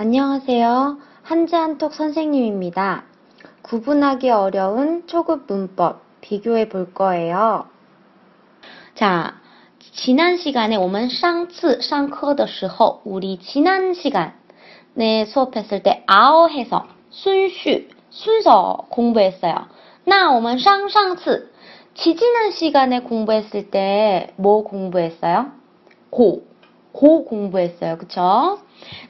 안녕하세요. 한지한톡 선생님입니다. 구분하기 어려운 초급 문법 비교해 볼 거예요. 자, 지난 시간에 我们上次上课的时候 우리 지난 시간에 수업했을 때 아오 해서 순슈 순서 공부했어요. 那我们上上次 지지난 시간에 공부했을 때 뭐 공부했어요? 고, 고 공부했어요. 그쵸?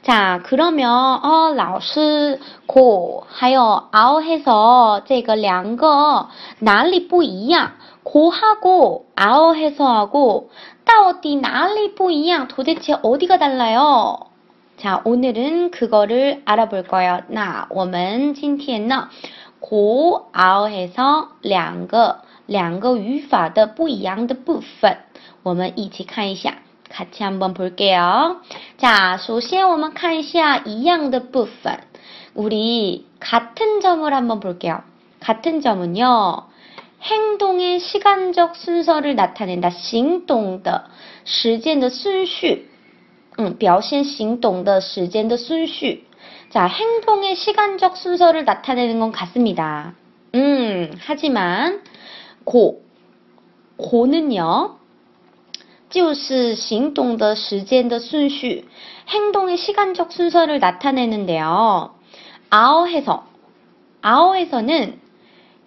자, 그러면, 어, 老师, 고, 还有 아오 해서, 这个两个哪里不一样? 고하고, 아오 해서하고, 到底 哪里不一样? 도대체 어디가 달라요? 자, 오늘은 그거를 알아볼 거예요. 那我们今天呢,고, 아오 해서 两个两个语法的不一样的部分我们一起看一下 같이 한번 볼게요. 자, 首先我们看一下一样的部分. 우리 같은 점을 한번 볼게요. 같은 점은요. 행동의 시간적 순서를 나타낸다. 行动的时间的顺序. 음, 表现行动的时间的顺序. 자, 행동의 시간적 순서를 나타내는 건 같습니다. 음, 하지만 고, 고는요. 就是行动的时间的顺序, 행동의 시간적 순서를 나타내는데요. 아오해서, 아오해서는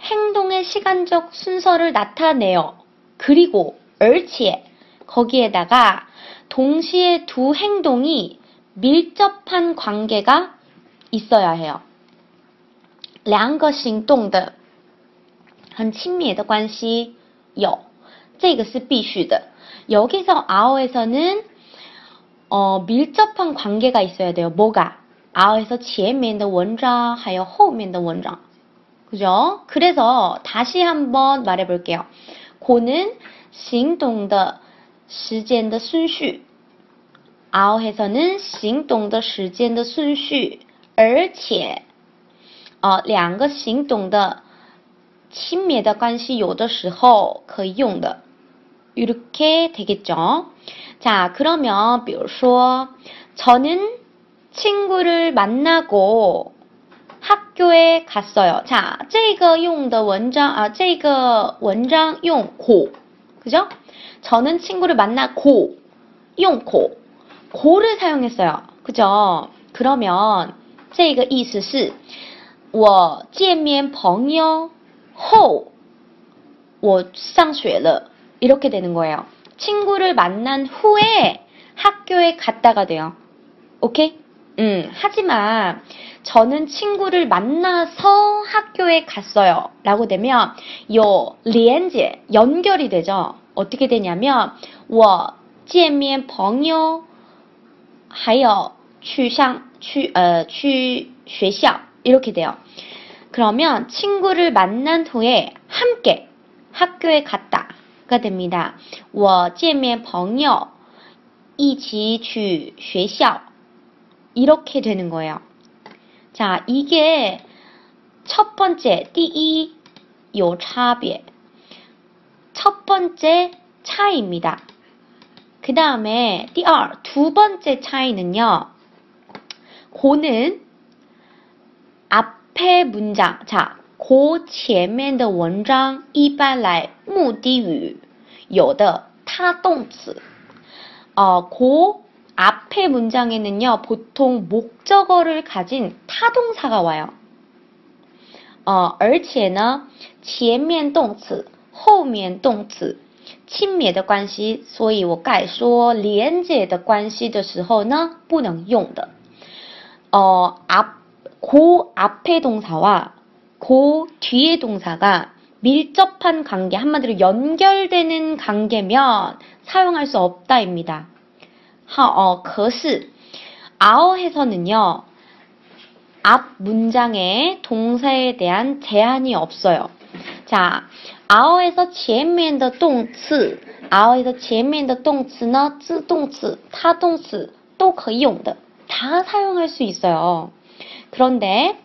행동의 시간적 순서를 나타내요. 그리고, 而且, 거기에다가 동시에 두 행동이 밀접한 관계가 있어야 해요. 两个行动的很亲密的关系有，这个是必须的。 여기서 아오에서는 어, 밀접한 관계가 있어야 돼요. 뭐가? 아오에서 前面的文章还有后面的文章. 그죠? 그래서 다시 한번 말해 볼게요. 고는 行动的时间的顺序. 아오에서는 行动的时间的顺序,而且 어, 两个行动的亲密的关系有的时候可以用的。 이렇게 되겠죠. 자, 그러면 比如说 저는 친구를 만나고 학교에 갔어요. 자, 这个用的文章啊这个文章用고 그죠? 저는 친구를 만나고 用고 고를 사용했어요. 그죠? 그러면 这个意思是我见面朋友后我上学了 이렇게 되는 거예요. 친구를 만난 후에 학교에 갔다가 돼요. 오케이? 음, 하지만 저는 친구를 만나서 학교에 갔어요. 라고 되면 요 리엔제 연결이 되죠. 어떻게 되냐면 我见面朋友还有去上去呃去学校 이렇게 돼요. 그러면 친구를 만난 후에 함께 학교에 갔다. 가 됩니다. 我见面朋友一起去学校 이렇게 되는 거예요. 자, 이게 첫 번째 第一有差别첫 번째 차이입니다. 그 다음에 第二두 번째 차이는요. 고는 앞에 문장 자 고前面的文章一般来目的语有的他动词 어, 고 앞에 문장에는요, 보통 목적어를 가진 타동사가 와요. 어, 而且呢，前面动词后面动词亲密的关系，所以我该说连接的关系的时候呢，不能用的。 어, 앞, 고 앞의 동사와 고 뒤의 동사가 밀접한 관계, 한마디로 연결되는 관계면 사용할 수 없다입니다. 하, 어, 可是 아어에서는요. 앞 문장에 동사에 대한 제한이 없어요. 자, 아어에서 前面的动词, 아어에서 前面的动词呢, 自动词, 타동词 또可以用的다 사용할 수 있어요. 그런데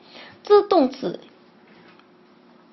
自动词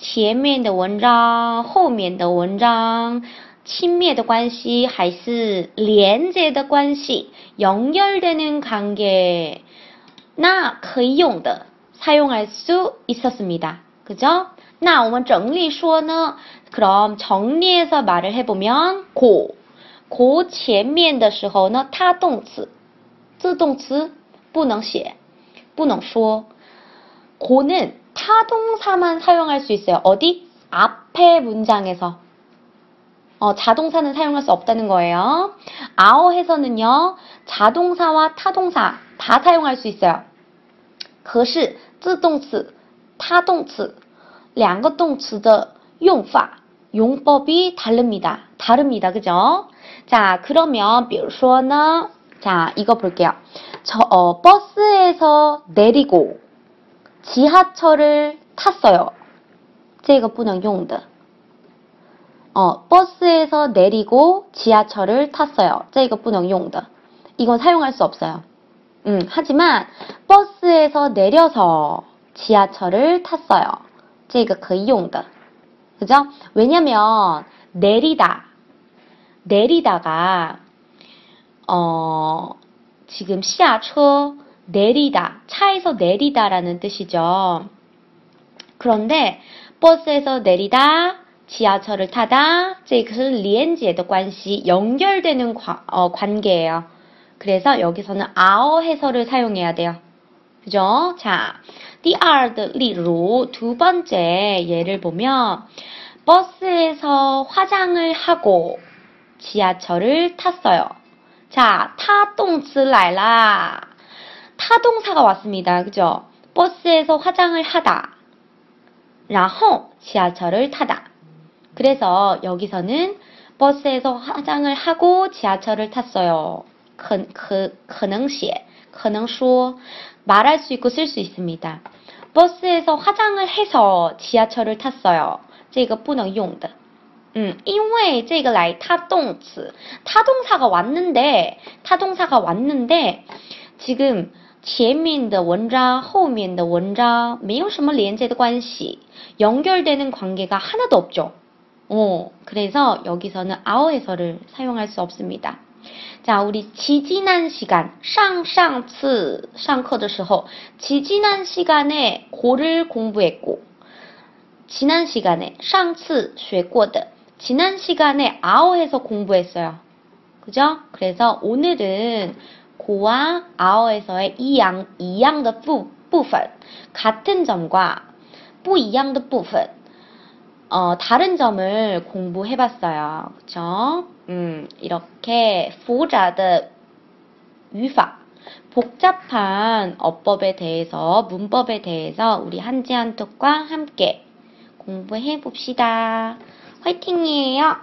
前面的文章、后面的文章、亲密的关系还是连接的关系、연결되는관계，那可以用的사용할수있었습니다 그죠那我们整理说呢，그럼정리해서말을해보면 고， 고前面的时候呢，它动词、自动词不能写，不能说。고는 타동사만 사용할 수 있어요. 어디? 앞에 문장에서. 어, 자동사는 사용할 수 없다는 거예요. 아어에서는요, 자동사와 타동사 다 사용할 수 있어요. 可是自动词、타동词两个动词的用法 용법이 다릅니다. 다릅니다. 그죠? 자, 그러면 比如说呢, 자, 이거 볼게요. 저 어, 버스에서 내리고 지하철을 탔어요. 这个不能用的. 어, 버스에서 내리고 지하철을 탔어요. 这个不能用的. 이건 사용할 수 없어요. 음, 하지만 버스에서 내려서 지하철을 탔어요. 这个可以用的. 그죠? 왜냐면 내리다 내리다가 어, 지금 下车 내리다, 차에서 내리다라는 뜻이죠. 그런데 버스에서 내리다, 지하철을 타다, 这个是连接的关系, 연결되는 과, 어, 관계예요. 그래서 여기서는 아어 해설을 사용해야 돼요. 그죠? 자, 第二的例如두 번째 예를 보면 버스에서 화장을 하고 지하철을 탔어요. 자, 타动词来啦. 타동사가 왔습니다. 그죠? 버스에서 화장을 하다. 然后 지하철을 타다. 그래서 여기서는 버스에서 화장을 하고 지하철을 탔어요. 可,可,可能写,可能说 말할 수 있고 쓸 수 있습니다. 버스에서 화장을 해서 지하철을 탔어요. 这个不能用的. 음, 因为这个来타동词타동사가 왔는데 타동사가 왔는데 지금 前面的文章后面的文章没有什么连接的关系 연결되는 관계가 하나도 없죠. 어, 그래서 여기서는 아어 해설을 사용할 수 없습니다. 자, 우리 지지난 시간, 上上次 上课的时候 지지난 시간에 고를 공부했고 지난 시간에 上次学过的 지난 시간에 아어 해서 공부했어요. 그죠? 그래서 오늘은 고와 아어에서의 이양, 이양의 부분, 같은 점과 뿌이양의 부분, 어, 다른 점을 공부해 봤어요. 그쵸? 음, 이렇게 보자의 유파, 복잡한 어법에 대해서, 문법에 대해서 우리 한지 한톡과 함께 공부해 봅시다. 화이팅이에요!